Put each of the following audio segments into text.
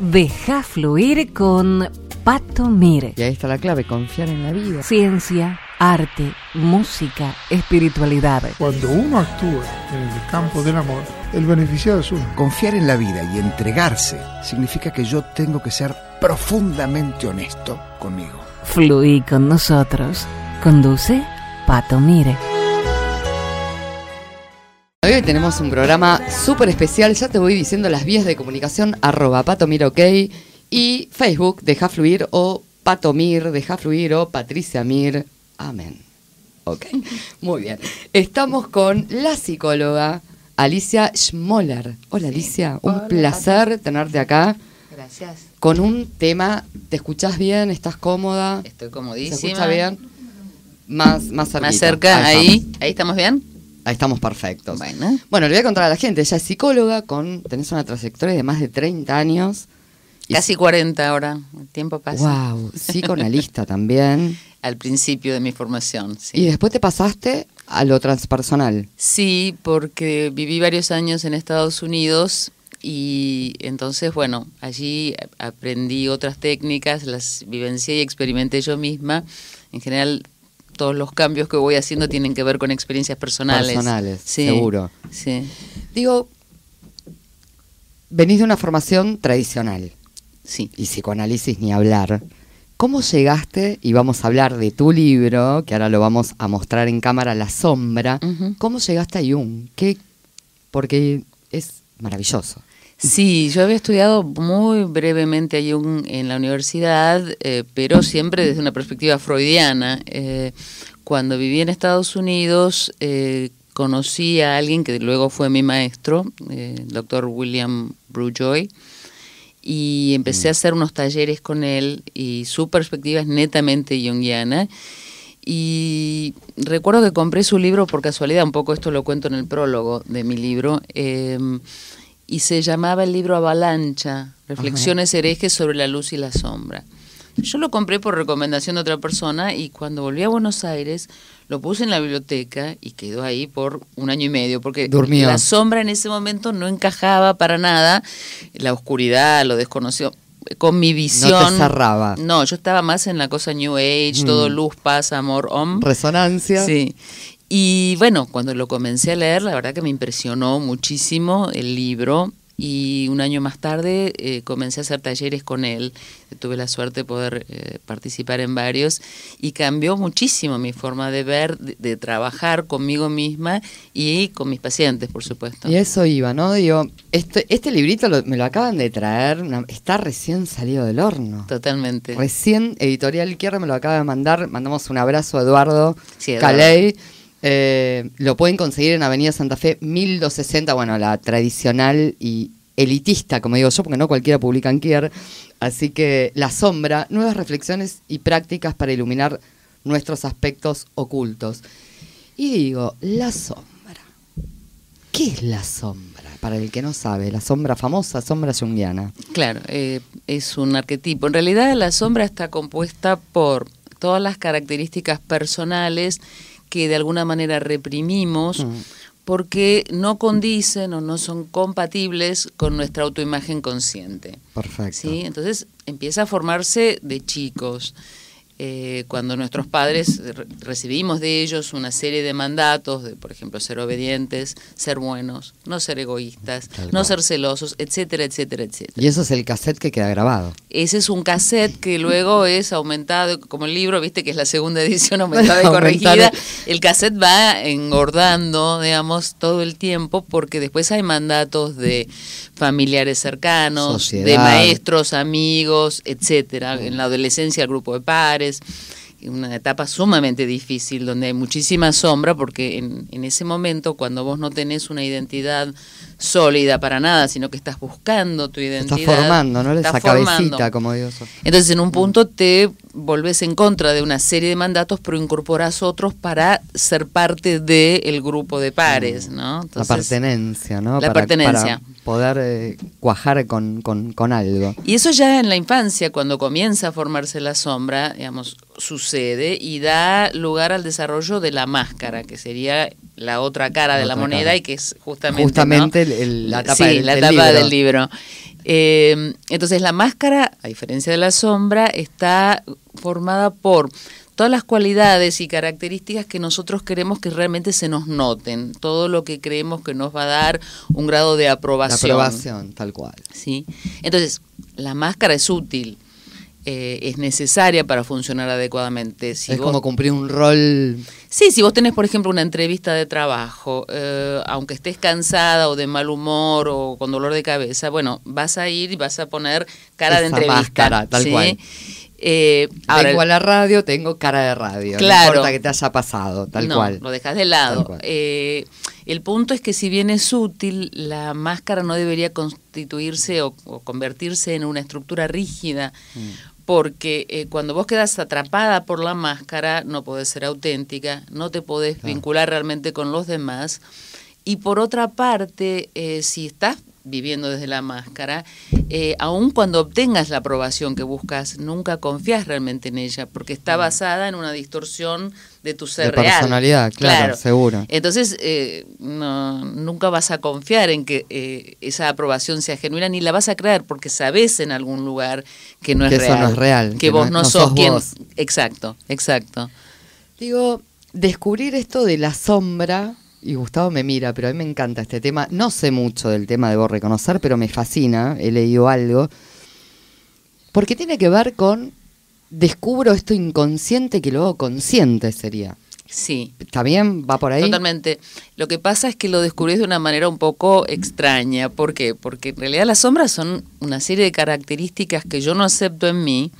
Deja fluir con Pato Mire. Y ahí está la clave, confiar en la vida. Ciencia, arte, música, espiritualidad. Cuando uno actúa en el campo del amor, el beneficiado es uno. Confiar en la vida y entregarse significa que yo tengo que ser profundamente honesto conmigo. Fluí con nosotros. Conduce Pato Mire. Hoy tenemos un programa súper especial, ya te voy diciendo las vías de comunicación, arroba patomir ok, y Facebook, deja fluir, o patomir, deja fluir, o Patricia Mir, amén. Ok, muy bien. Estamos con la psicóloga Alicia Schmoller. Hola Alicia, un placer tenerte acá. Gracias. Con un tema, ¿te escuchás bien? ¿Estás cómoda? Estoy comodísima. ¿Se escucha bien? Más, más, cerquita. Más cerca, ahí. Ahí estamos bien. Ahí estamos perfectos. Bueno. Bueno, le voy a contar a la gente, ella es psicóloga, con tenés una trayectoria de más de 30 años. Casi 40 ahora. El tiempo pasa. Wow, psicoanalista también. Al principio de mi formación, sí. Y después te pasaste a lo transpersonal. Sí, porque viví varios años en Estados Unidos y entonces, bueno, allí aprendí otras técnicas, las vivencié y experimenté yo misma. En general, todos los cambios que voy haciendo tienen que ver con experiencias personales. Personales, Sí, seguro. Sí. Digo, venís de una formación tradicional Sí. y psicoanálisis ni hablar. ¿Cómo llegaste, y vamos a hablar de tu libro, que ahora lo vamos a mostrar en cámara, La Sombra. ¿cómo llegaste a Jung? ¿Qué? Porque es maravilloso. Sí, yo había estudiado muy brevemente a Jung en la universidad, eh, pero siempre desde una perspectiva freudiana. Eh, cuando viví en Estados Unidos, eh, conocí a alguien que luego fue mi maestro, el doctor William Brujoy, y empecé a hacer unos talleres con él y su perspectiva es netamente junguiana. Y recuerdo que compré su libro por casualidad, un poco esto lo cuento en el prólogo de mi libro, eh, y se llamaba el libro Avalancha, Reflexiones herejes sobre la luz y la sombra. Yo lo compré por recomendación de otra persona y cuando volví a Buenos Aires lo puse en la biblioteca y quedó ahí por un año y medio, porque Durmió. la sombra en ese momento no encajaba para nada, la oscuridad, lo desconocido, con mi visión. cerraba. No, yo estaba más en la cosa New Age, todo Mm. luz, paz, amor, om. Resonancia. Sí. Y bueno, cuando lo comencé a leer, la verdad que me impresionó muchísimo el libro. Y un año más tarde eh, comencé a hacer talleres con él. Tuve la suerte de poder eh, participar en varios. Y cambió muchísimo mi forma de ver, de, de trabajar conmigo misma y con mis pacientes, por supuesto. Y eso iba, ¿no? Digo, este, este librito lo- me lo acaban de traer, una- está recién salido del horno. Totalmente. Recién Editorial Quiera me lo acaba de mandar. Mandamos un abrazo a Eduardo Sí, Eduardo. Caley. Eh, lo pueden conseguir en Avenida Santa Fe 1260, bueno, la tradicional y elitista, como digo yo, porque no cualquiera publica en Kier. Así que La Sombra, nuevas reflexiones y prácticas para iluminar nuestros aspectos ocultos. Y digo, La Sombra. ¿Qué es la sombra? Para el que no sabe, la sombra famosa, sombra junguiana. Claro, eh, es un arquetipo. En realidad la sombra está compuesta por todas las características personales que de alguna manera reprimimos Mm. porque no condicen o no son compatibles con nuestra autoimagen consciente. Perfecto. ¿sí? Entonces empieza a formarse de chicos. Eh, cuando nuestros padres re- recibimos de ellos una serie de mandatos, de por ejemplo ser obedientes, ser buenos, no ser egoístas, Tal no cual. ser celosos, etcétera, etcétera, etcétera. Y eso es el cassette que queda grabado. Ese es un cassette que luego es aumentado, como el libro, viste que es la segunda edición aumentada y corregida. El cassette va engordando, digamos, todo el tiempo, porque después hay mandatos de familiares cercanos, Sociedad. de maestros, amigos, etcétera. En la adolescencia, el grupo de pares. Una etapa sumamente difícil donde hay muchísima sombra porque en, en ese momento cuando vos no tenés una identidad sólida para nada, sino que estás buscando tu identidad. Estás formando, ¿no? Esa cabecita, como digo. Entonces, en un punto te volvés en contra de una serie de mandatos, pero incorporás otros para ser parte del grupo de pares, ¿no? la pertenencia, ¿no? la pertenencia. Para poder eh, cuajar con, con, con algo. Y eso ya en la infancia, cuando comienza a formarse la sombra, digamos, sucede y da lugar al desarrollo de la máscara, que sería la otra cara de la, moneda cara. y que es justamente, Justamente ¿no? el- el- la tapa Sí, del- la del tapa libro. del libro. Eh, entonces la máscara, a diferencia de la sombra, está formada por todas las cualidades y características que nosotros queremos que realmente se nos noten, todo lo que creemos que nos va a dar un grado de La aprobación. aprobación, tal cual. ¿sí? Entonces, la máscara es útil, eh, es necesaria para funcionar adecuadamente. Si es vos- como cumplir un rol. Sí, si vos tenés, por ejemplo, una entrevista de trabajo, eh, aunque estés cansada o de mal humor o con dolor de cabeza, bueno, vas a ir y vas a poner cara de entrevista. máscara, tal ¿sí? cual. Eh, ahora, Vengo a la radio, tengo cara de radio. Claro. No importa que te haya pasado, tal no, cual. lo dejas de lado. Eh, el punto es que si bien es útil, la máscara no debería constituirse o, o convertirse en una estructura rígida, Mm. porque eh, cuando vos quedas atrapada por la máscara, no podés ser auténtica, no te podés Claro. vincular realmente con los demás. Y por otra parte, eh, si estás viviendo desde la máscara, eh, aun cuando obtengas la aprobación que buscas, nunca confías realmente en ella, porque está basada en una distorsión de tu ser. De real. personalidad, claro, seguro. Entonces, eh, no, nunca vas a confiar en que eh, esa aprobación sea genuina, ni la vas a creer, porque sabes en algún lugar que no es Que eso real. no es real, Que, que vos no- no, no sos sos quien. vos. Exacto, exacto. Digo, descubrir esto de la sombra, y Gustavo me mira, pero a mí me encanta este tema. No sé mucho del tema, debo reconocer, pero me fascina, he leído algo. Porque tiene que ver con descubro esto inconsciente que luego consciente sería. Sí. ¿Está bien? ¿Va por ahí? Totalmente. Lo que pasa es que lo descubrís de una manera un poco extraña. ¿Por qué? Porque en realidad las sombras son una serie de características que yo no acepto en mí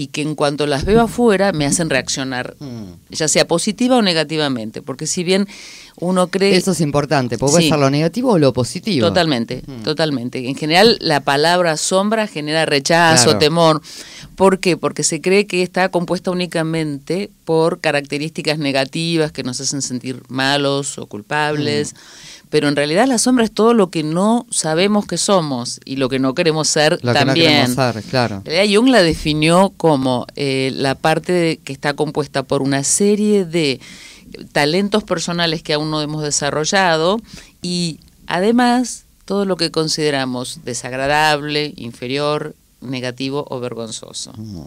y que en cuanto las veo afuera me hacen reaccionar, Mm. ya sea positiva o negativamente. Porque si bien uno cree... Eso es importante, puede Sí. ser lo negativo o lo positivo. Totalmente, Mm. totalmente. En general, la palabra sombra genera rechazo, Claro. temor. ¿Por qué? Porque se cree que está compuesta únicamente por características negativas que nos hacen sentir malos o culpables. Pero en realidad la sombra es todo lo que no sabemos que somos y lo que no queremos ser Lo que no también. queremos ser, claro. En realidad Jung la definió como eh, la parte de- que está compuesta por una serie de talentos personales que aún no hemos desarrollado y además todo lo que consideramos desagradable, inferior, negativo o vergonzoso. Mm.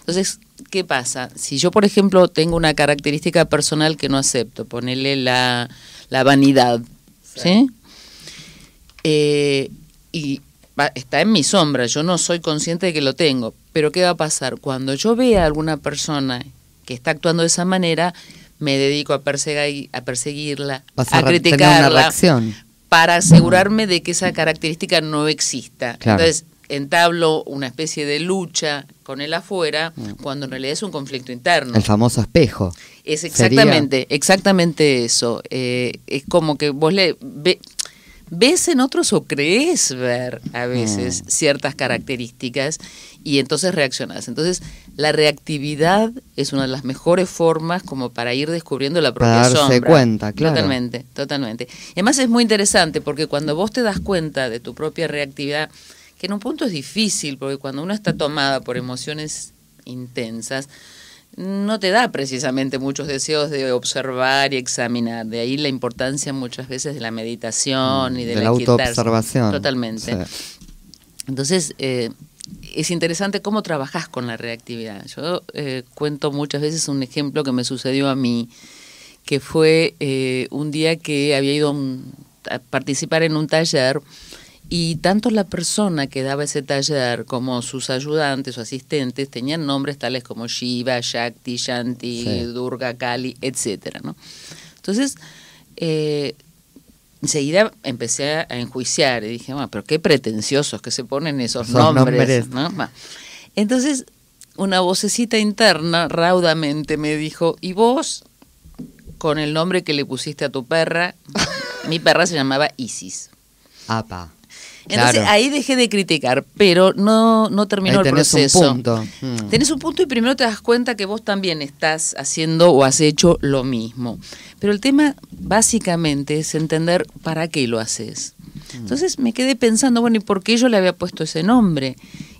Entonces, ¿qué pasa? Si yo, por ejemplo, tengo una característica personal que no acepto, ponerle la, la vanidad, ¿sí? Eh, y va- está en mi sombra, yo no soy consciente de que lo tengo, pero ¿qué va a pasar? Cuando yo vea a alguna persona que está actuando de esa manera, me dedico a, perseguir, a perseguirla, Vas a, criticarla, para asegurarme de que esa característica no exista. Claro. Entonces, entablo una especie de lucha con el afuera, Mm. cuando en realidad es un conflicto interno. El famoso espejo. Es Sería- exactamente, exactamente eso. Eh, es como que vos le ve- ves en otros o crees ver a veces Mm. ciertas características y entonces reaccionás. Entonces, la reactividad es una de las mejores formas como para ir descubriendo la propia Para darse sombra. cuenta, claro. Totalmente, totalmente. Y además es muy interesante porque cuando vos te das cuenta de tu propia reactividad, que en un punto es difícil, porque cuando uno está tomada por emociones intensas, no te da precisamente muchos deseos de observar y examinar. De ahí la importancia muchas veces de la meditación y de, de la autoobservación. Totalmente. Sí. Entonces, eh, es interesante cómo trabajas con la reactividad. Yo eh, cuento muchas veces un ejemplo que me sucedió a mí, que fue eh, un día que había ido a un- a participar en un taller y tanto la persona que daba ese taller como sus ayudantes o asistentes tenían nombres tales como Shiva, Shakti, Shanti, Sí. Durga, Kali, etcétera, ¿no? Entonces, eh, enseguida empecé a enjuiciar y dije, bueno, pero qué pretenciosos que se ponen esos Esos nombres. nombres. Entonces, una vocecita interna raudamente me dijo, ¿y vos con el nombre que le pusiste a tu perra? Mi perra se llamaba Isis. Apa. Entonces Claro. ahí dejé de criticar, pero no, no terminó Ahí el tenés un proceso. punto. Mm. Tenés un punto y primero te das cuenta que vos también estás haciendo o has hecho lo mismo. Pero el tema básicamente es entender para qué lo haces. Mm. Entonces me quedé pensando, bueno, ¿y por qué yo le había puesto ese nombre?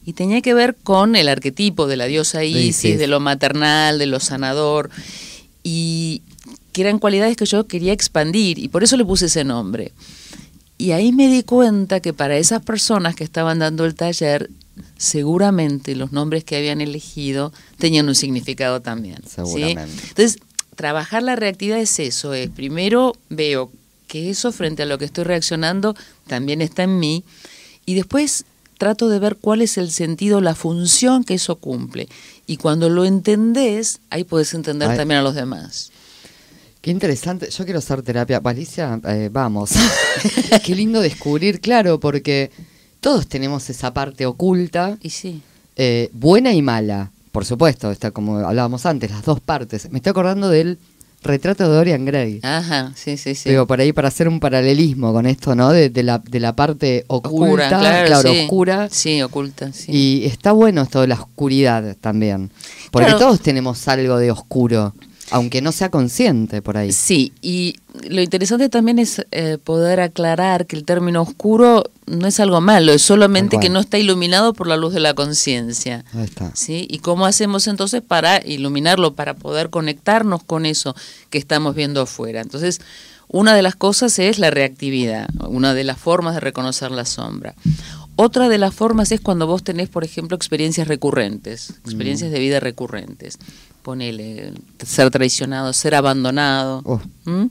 Y tenía que ver con el arquetipo de la diosa Isis, Isis. de lo maternal, de lo sanador. Y que eran cualidades que yo quería expandir y por eso le puse ese nombre. Y ahí me di cuenta que para esas personas que estaban dando el taller, seguramente los nombres que habían elegido tenían un significado también. ¿sí? Seguramente. Entonces, trabajar la reactividad es eso, es primero veo que eso frente a lo que estoy reaccionando también está en mí y después trato de ver cuál es el sentido, la función que eso cumple. Y cuando lo entendés, ahí puedes entender Ay. también a los demás. Qué interesante. Yo quiero hacer terapia. Alicia, eh, vamos. Qué lindo descubrir, claro, porque todos tenemos esa parte oculta, Y sí. eh, buena y mala. Por supuesto, está como hablábamos antes, las dos partes. Me estoy acordando del retrato de Dorian Gray. Ajá, sí, sí, sí. Digo, por ahí para hacer un paralelismo con esto, ¿no? De, de la, de la parte oculta, oscura, claro, sí. oscura. Sí, oculta, sí. Y está bueno esto de la oscuridad también. Porque Claro. todos tenemos algo de oscuro, aunque no sea consciente por ahí. Sí, y lo interesante también es eh, poder aclarar que el término oscuro no es algo malo, es solamente que no está iluminado por la luz de la conciencia. Ahí está. ¿Sí? ¿Y cómo hacemos entonces para iluminarlo, para poder conectarnos con eso que estamos viendo afuera? Entonces, una de las cosas es la reactividad, una de las formas de reconocer la sombra. Otra de las formas es cuando vos tenés, por ejemplo, experiencias recurrentes, experiencias de vida recurrentes. Ponele ser traicionado, ser abandonado. Oh. ¿Mm?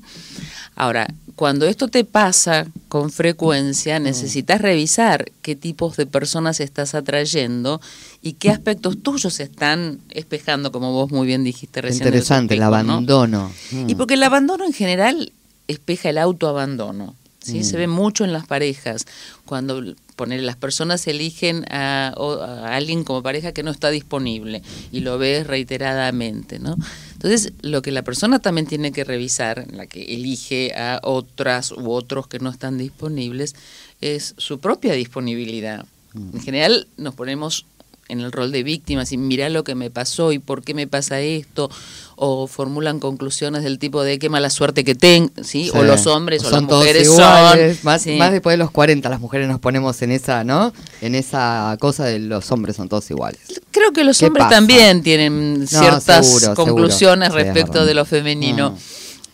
Ahora, cuando esto te pasa con frecuencia, necesitas revisar qué tipos de personas estás atrayendo y qué aspectos tuyos están espejando, como vos muy bien dijiste recién. Interesante, el abandono. Y Mm. porque el abandono en general espeja el autoabandono. ¿sí? Mm. Se ve mucho en las parejas. Cuando poner, las personas eligen a, a alguien como pareja que no está disponible y lo ves reiteradamente. ¿no? Entonces, lo que la persona también tiene que revisar, la que elige a otras u otros que no están disponibles, es su propia disponibilidad. En general nos ponemos en el rol de víctimas y mira lo que me pasó y por qué me pasa esto o formulan conclusiones del tipo de qué mala suerte que tengo, ¿sí? O los hombres o Son las mujeres iguales. son Más, sí. más después de los 40 las mujeres nos ponemos en esa, ¿no? En esa cosa de los hombres son todos iguales. Creo que los ¿Qué hombres pasa? también tienen ciertas seguro, conclusiones seguro. Respecto de lo femenino.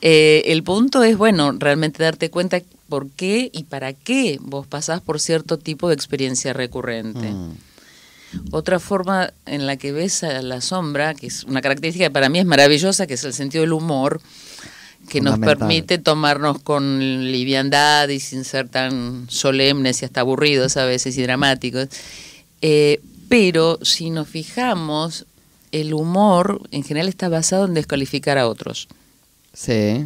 Eh, el punto es, bueno, realmente darte cuenta por qué y para qué vos pasás por cierto tipo de experiencia recurrente. Mm. Otra forma en la que ves a la sombra, que es una característica que para mí es maravillosa, que es el sentido del humor, que nos permite tomarnos con liviandad y sin ser tan solemnes y hasta aburridos a veces y dramáticos. Eh, pero si nos fijamos, el humor en general está basado en descalificar a otros. Sí,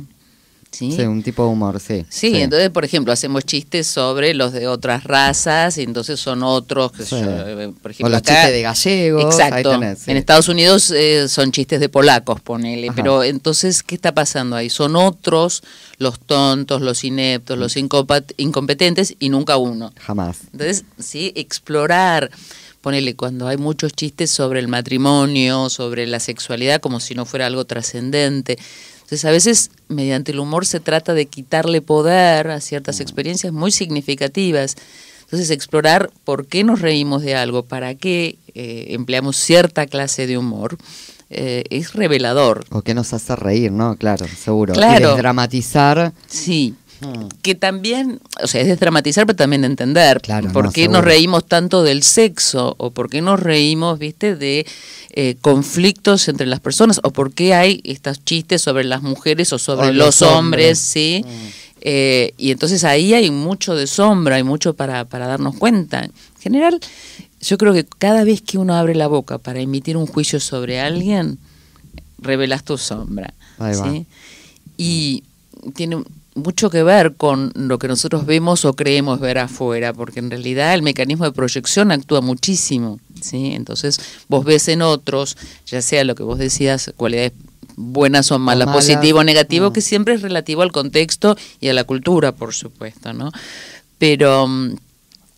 ¿sí? sí, un tipo de humor, sí. Sí, entonces, por ejemplo, hacemos chistes sobre los de otras razas y entonces son otros, Sí. yo, eh, por O ejemplo, los acá- chistes de gallegos. Exacto. tenés. En Estados Unidos eh, son chistes de polacos, ponele. Ajá. Pero entonces, ¿qué está pasando ahí? Son otros los tontos, los ineptos, los incompat- incompetentes y nunca uno. Jamás. Entonces, sí, explorar. Ponele, cuando hay muchos chistes sobre el matrimonio, sobre la sexualidad, como si no fuera algo trascendente. Entonces, a veces, mediante el humor se trata de quitarle poder a ciertas experiencias muy significativas. Entonces, explorar por qué nos reímos de algo, para qué eh, empleamos cierta clase de humor, eh, es revelador. O que nos hace reír, ¿no? Claro, seguro. Claro. Y desdramatizar. Sí. Mm. Que también, o sea, es desdramatizar, pero también de entender Claro, por no, qué seguro. nos reímos tanto del sexo o por qué nos reímos, viste, de eh, conflictos entre las personas o por qué hay estos chistes sobre las mujeres o sobre O los, los hombres, hombres. ¿sí? Eh, y entonces ahí hay mucho de sombra, hay mucho para, para darnos cuenta. En general, yo creo que cada vez que uno abre la boca para emitir un juicio sobre alguien, revelas tu sombra. Ahí va. Y tiene mucho que ver con lo que nosotros vemos o creemos ver afuera, porque en realidad el mecanismo de proyección actúa muchísimo, ¿sí? Entonces vos ves en otros, ya sea lo que vos decías, cualidades buenas o malas, malas, positivo o negativo, mm. que siempre es relativo al contexto y a la cultura, por supuesto, ¿no? Pero mm,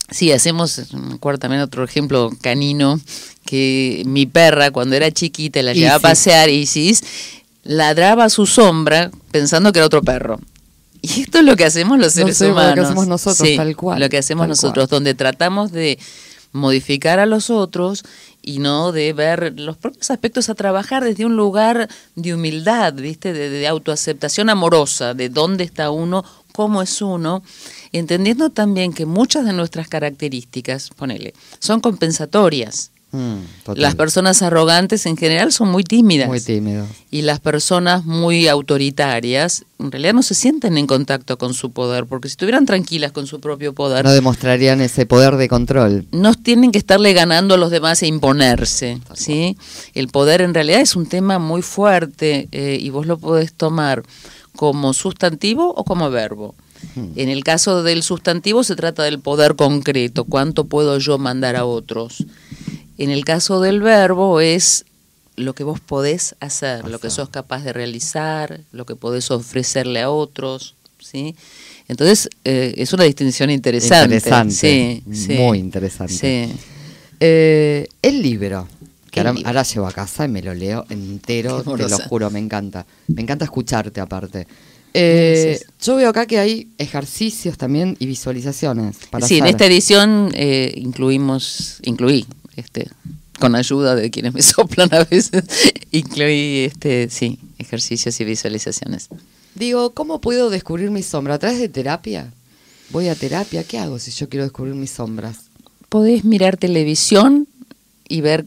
sí, hacemos, me acuerdo también otro ejemplo canino, que mi perra cuando era chiquita la llevaba a pasear, Isis, ladraba a su sombra pensando que era otro perro. Y esto es lo que hacemos los No seres sé, lo que humanos. hacemos nosotros, Sí, tal cual, Lo que hacemos nosotros, donde tratamos de modificar a los otros y no de ver los propios aspectos a trabajar desde un lugar de humildad, ¿viste? De, de autoaceptación amorosa, de dónde está uno, cómo es uno, entendiendo también que muchas de nuestras características, ponele, son compensatorias. Mm. Las personas arrogantes en general son muy tímidas. Muy. Y las personas muy autoritarias en realidad no se sienten en contacto con su poder, porque si estuvieran tranquilas con su propio poder, No demostrarían ese poder de control. no tienen que estarle ganando a los demás e imponerse. ¿sí? El poder en realidad es un tema muy fuerte eh, y vos lo podés tomar como sustantivo o como verbo. En el caso del sustantivo se trata del poder concreto, cuánto puedo yo mandar a otros. En el caso del verbo es lo que vos podés hacer, lo que sos capaz de realizar, lo que podés ofrecerle a otros, ¿sí? Entonces, eh, es una distinción interesante. Interesante, Sí, sí. muy interesante. Sí. Eh, el libro, que ahora, llevo a casa y me lo leo entero, te lo juro, me encanta. Me encanta escucharte aparte. Eh, yo veo acá que hay ejercicios también y visualizaciones. Para Sí, en esta edición eh, incluimos, incluí, este, con ayuda de quienes me soplan a veces, incluí, este, sí, ejercicios y visualizaciones. Digo, ¿cómo puedo descubrir mi sombra? ¿A través de terapia? ¿Voy a terapia? ¿Qué hago si yo quiero descubrir mis sombras? Podés mirar televisión y ver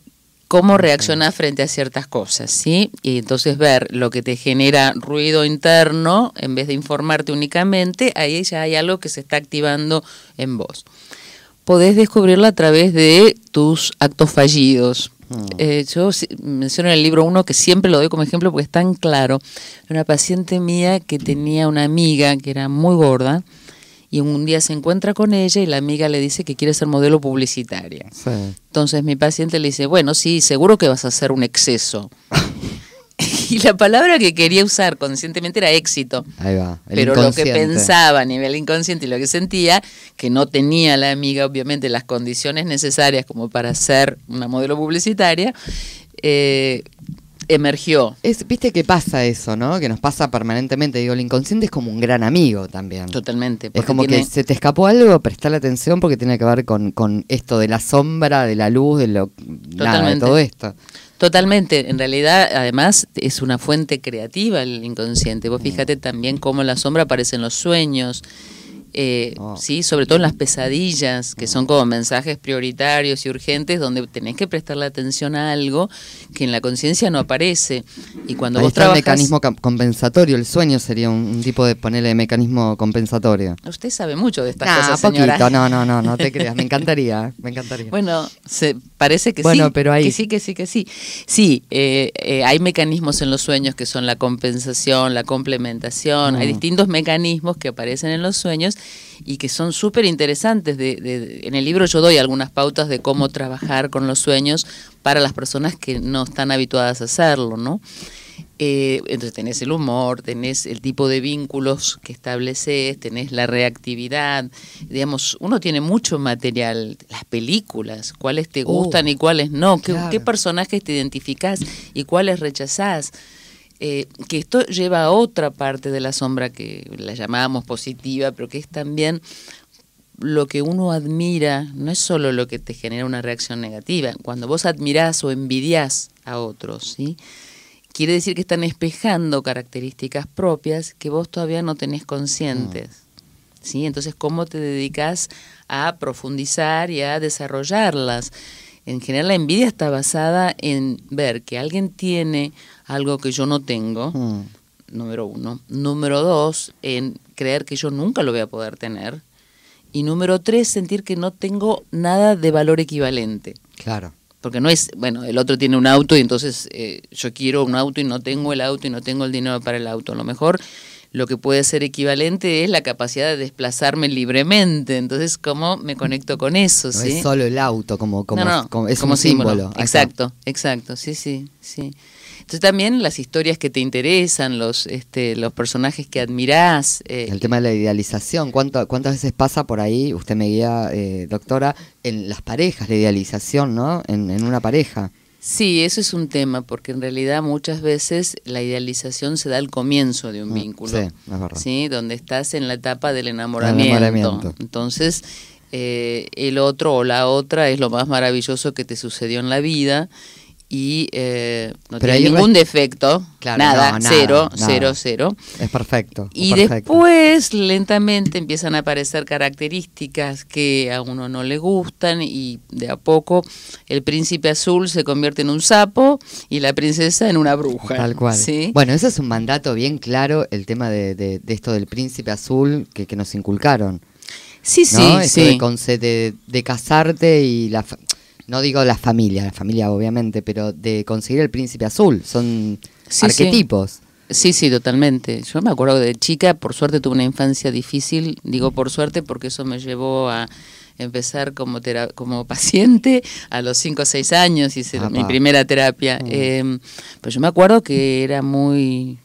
cómo reaccionás frente a ciertas cosas, ¿sí? Y entonces ver lo que te genera ruido interno, en vez de informarte únicamente, ahí ya hay algo que se está activando en vos. Podés descubrirlo a través de tus actos fallidos. Mm. Eh, yo menciono en el libro uno que siempre lo doy como ejemplo porque es tan claro. Una paciente mía que tenía una amiga que era muy gorda y un día se encuentra con ella y la amiga le dice que quiere ser modelo publicitaria. Sí. Entonces mi paciente le dice, bueno, sí, seguro que vas a hacer un exceso. y la palabra que quería usar conscientemente era éxito. Ahí va. el Pero lo que pensaba a nivel inconsciente y lo que sentía, que no tenía la amiga obviamente las condiciones necesarias como para ser una modelo publicitaria, eh, emergió. Es, Viste que pasa eso, ¿no? Que nos pasa permanentemente. Digo, el inconsciente es como un gran amigo también. Totalmente. Es como tiene- que se te escapó algo, prestarle atención porque tiene que ver con, con esto de la sombra, de la luz, de lo nada, de todo esto. Totalmente, en realidad además es una fuente creativa el inconsciente. Mm. Vos fíjate también cómo la sombra aparece en los sueños, eh, Oh. sí, sobre todo en las pesadillas, que son como mensajes prioritarios y urgentes donde tenés que prestarle atención a algo que en la conciencia no aparece. Y cuando Ahí vos está el mecanismo compensatorio. El sueño sería un, un tipo de ponerle mecanismo compensatorio. usted sabe mucho de estas Nah, cosas, poquito, señora. no, no, no, no te creas. Me encantaría, me encantaría. Bueno, se, parece que Bueno, sí. pero ahí- Que sí, que sí, que sí. Sí, eh, eh, hay mecanismos en los sueños que son la compensación, la complementación. Hay Mm. distintos mecanismos que aparecen en los sueños y que son súper interesantes. De, de- en el libro yo doy algunas pautas de cómo trabajar con los sueños para las personas que no están habituadas a hacerlo, ¿no? Eh, entonces tenés el humor, tenés el tipo de vínculos que estableces, tenés la reactividad, digamos, uno tiene mucho material, las películas, cuáles te Oh, gustan y cuáles no, qué, qué personajes te identificás y cuáles rechazás. Eh, que esto lleva a otra parte de la sombra que la llamábamos positiva, pero que es también lo que uno admira, no es solo lo que te genera una reacción negativa. Cuando vos admirás o envidias a otros, ¿sí? quiere decir que están espejando características propias que vos todavía no tenés conscientes. ¿sí? Entonces, ¿cómo te dedicas a profundizar y a desarrollarlas? En general, la envidia está basada en ver que alguien tiene algo que yo no tengo, Mm. número uno. Número dos, en creer que yo nunca lo voy a poder tener. Y número tres, sentir que no tengo nada de valor equivalente. Claro. Porque no es, bueno, el otro tiene un auto y entonces eh, yo quiero un auto y no tengo el auto y no tengo el dinero para el auto. A lo mejor lo que puede ser equivalente es la capacidad de desplazarme libremente. Entonces, ¿cómo me conecto con eso? No ¿sí? es solo el auto, como, como, No, no, como- es como un símbolo. Exacto, exacto, sí, sí, sí. Entonces también las historias que te interesan, los, este, los personajes que admirás. eh, El tema de la idealización, ¿cuánto, ¿cuántas veces pasa por ahí, usted me guía, eh, doctora, en las parejas, la idealización, ¿no? En, en una pareja. Sí, eso es un tema, porque en realidad muchas veces la idealización se da al comienzo de un Mm, vínculo. sí, es verdad. ¿sí? Donde estás en la etapa del enamoramiento. enamoramiento. Entonces, eh, el otro o la otra es lo más maravilloso que te sucedió en la vida y eh, no Pero tiene ningún defecto, Claro, nada, no, nada, cero, nada. cero, cero. Es perfecto. Y perfecto. después, lentamente, empiezan a aparecer características que a uno no le gustan y de a poco el príncipe azul se convierte en un sapo y la princesa en una bruja. Tal cual. ¿sí? Bueno, ese es un mandato bien claro, el tema de, de- de esto del príncipe azul que, que nos inculcaron. sí, sí, ¿no? Esto sí. de, de- de casarte y la... No digo la familia, la familia obviamente, pero de conseguir el príncipe azul. Son Sí, arquetipos. Sí, sí, totalmente. Yo me acuerdo de chica, por suerte tuve una infancia difícil, digo por suerte porque eso me llevó a empezar como como paciente a los 5 o 6 años, hice mi primera terapia. Mm. Eh, pues yo me acuerdo que era muy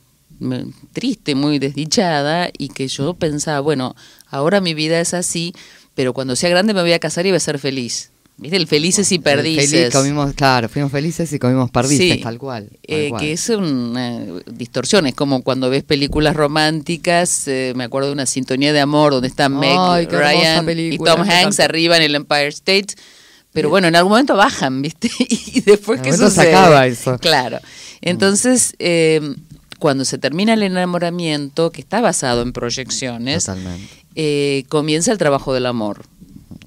triste, muy desdichada y que yo pensaba, bueno, ahora mi vida es así, pero cuando sea grande me voy a casar y voy a ser feliz. ¿Viste? El felices y perdices. feliz- comimos, claro, fuimos felices y comimos perdices, Sí. tal cual. tal Eh, cual. que es una distorsión, es como cuando ves películas románticas, eh, me acuerdo de una sintonía de amor donde están Meg Ryan y Tom Hanks arriba en el Empire State, pero bueno, en algún momento bajan, ¿viste? y después algún momento se acaba eso. Claro. Entonces, eh, cuando se termina el enamoramiento, que está basado en proyecciones, eh, comienza el trabajo del amor.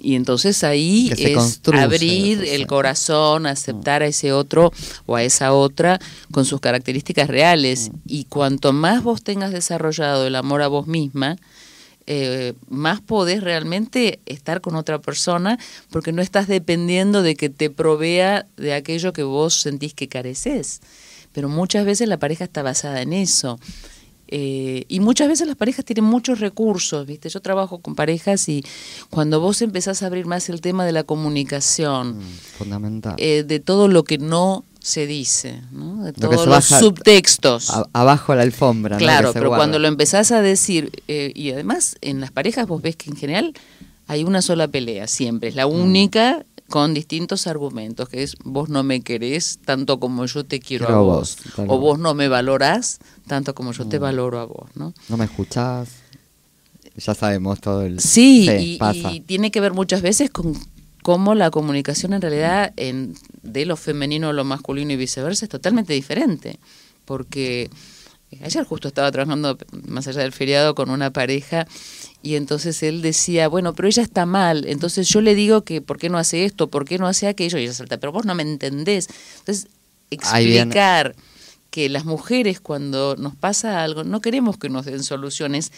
Y entonces ahí es abrir el corazón, aceptar a ese otro o a esa otra con sus características reales. Y cuanto más vos tengas desarrollado el amor a vos misma, eh, más podés realmente estar con otra persona porque no estás dependiendo de que te provea de aquello que vos sentís que careces. Pero muchas veces la pareja está basada en eso. Eh, y muchas veces las parejas tienen muchos recursos, ¿viste? Yo trabajo con parejas y cuando vos empezás a abrir más el tema de la comunicación, Mm, fundamental. eh, de todo lo que no se dice, ¿no? de todos los subtextos. A- abajo la alfombra. Claro, pero guarda. cuando lo empezás a decir, eh, y además en las parejas vos ves que en general hay una sola pelea, siempre, es la Mm. única con distintos argumentos, que es vos no me querés tanto como yo te quiero, a vos, o vos no me valorás tanto como yo te Mm. valoro a vos, ¿no? No me escuchás. Ya sabemos todo el... Sí, y, pasa. y tiene que ver muchas veces con cómo la comunicación en realidad en, de lo femenino a lo masculino y viceversa es totalmente diferente. Porque ayer justo estaba trabajando más allá del feriado con una pareja y entonces él decía, bueno, pero ella está mal, entonces yo le digo que por qué no hace esto, por qué no hace aquello, y ella salta, pero vos no me entendés. Entonces, explicar que las mujeres cuando nos pasa algo no queremos que nos den soluciones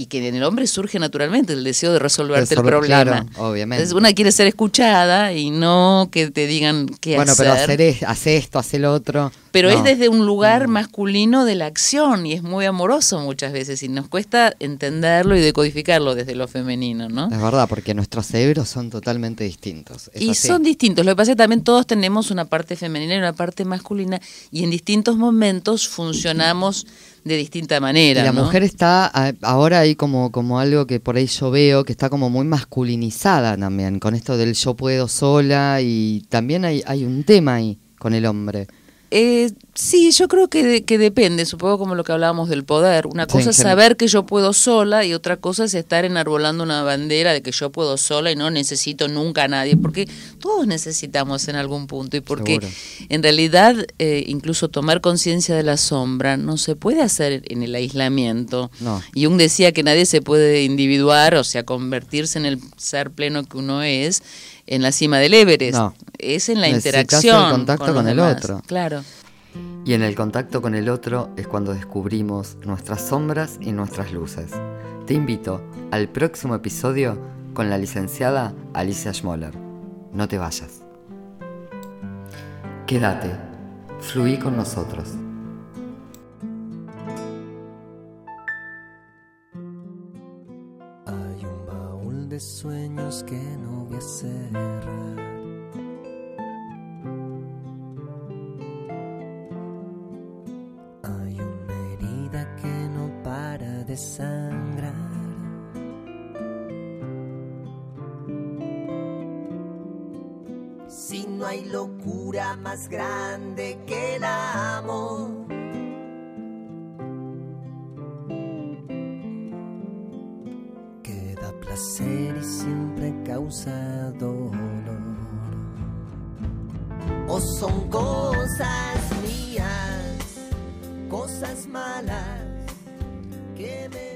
y que en el hombre surge naturalmente el deseo de resolverte el Resolver- problema. claro, obviamente. Entonces una quiere ser escuchada y no que te digan qué bueno, hacer. pero hacer es- hace esto, hace lo otro. Pero No. es desde un lugar masculino de la acción y es muy amoroso muchas veces y nos cuesta entenderlo y decodificarlo desde lo femenino, ¿no? Es verdad, porque nuestros cerebros son totalmente distintos. Es Y así. son distintos. Lo que pasa es que también todos tenemos una parte femenina y una parte masculina y en distintos momentos funcionamos de distinta manera. Y la ¿no? mujer está ahora ahí como, como algo que por ahí yo veo, que está como muy masculinizada también, con esto del yo puedo sola y también hay, hay un tema ahí con el hombre. Eh, sí, yo creo que, de- que depende, supongo como lo que hablábamos del poder. Una Sí, cosa es saber que yo puedo sola y otra cosa es estar enarbolando una bandera de que yo puedo sola y no necesito nunca a nadie, porque todos necesitamos en algún punto y porque Seguro. en realidad eh, incluso tomar conciencia de la sombra no se puede hacer en el aislamiento. No. Jung decía que nadie se puede individuar, o sea, convertirse en el ser pleno que uno es en la cima del Everest. No. Es en la interacción. el contacto con el demás. otro. Claro. Y en el contacto con el otro es cuando descubrimos nuestras sombras y nuestras luces. Te invito al próximo episodio con la licenciada Alicia Schmoller. No te vayas. Quédate, fluí con nosotros. Hay un baúl de sueños que Hay una herida que no para de sangrar. Si no hay locura más grande Queda placer y siempre causa dolor. O son cosas mías, cosas malas que me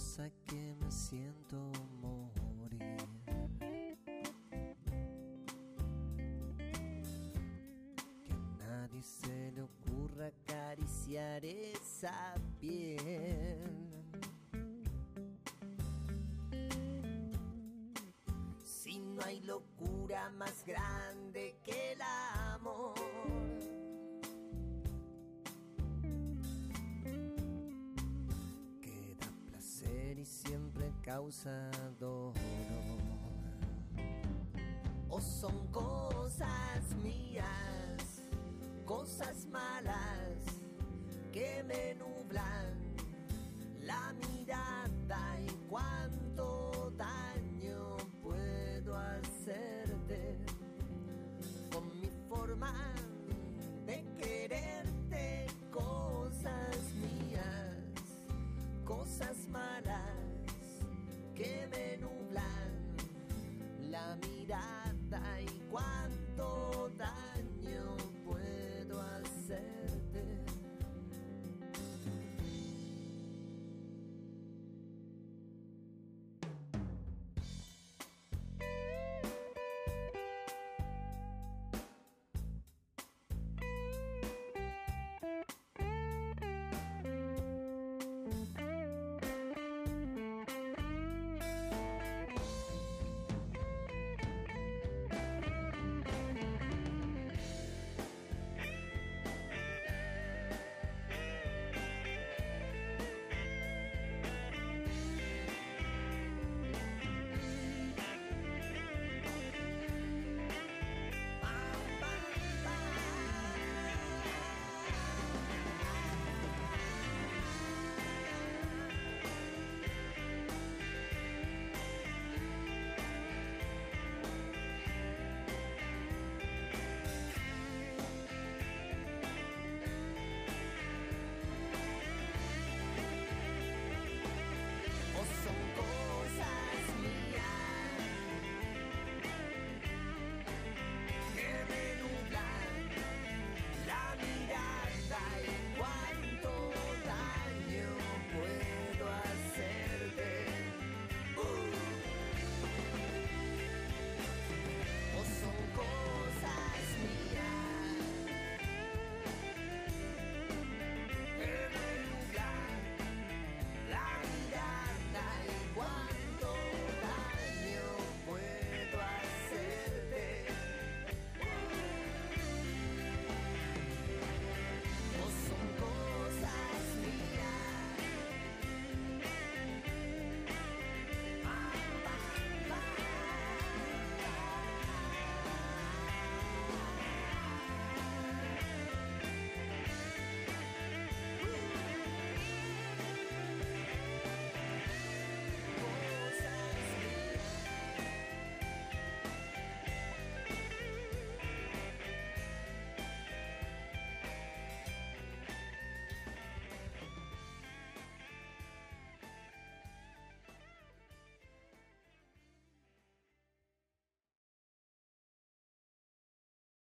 hermosa que me siento morir. Que a nadie se le ocurra acariciar esa siempre causa dolor. O son cosas mías, cosas malas que me nublan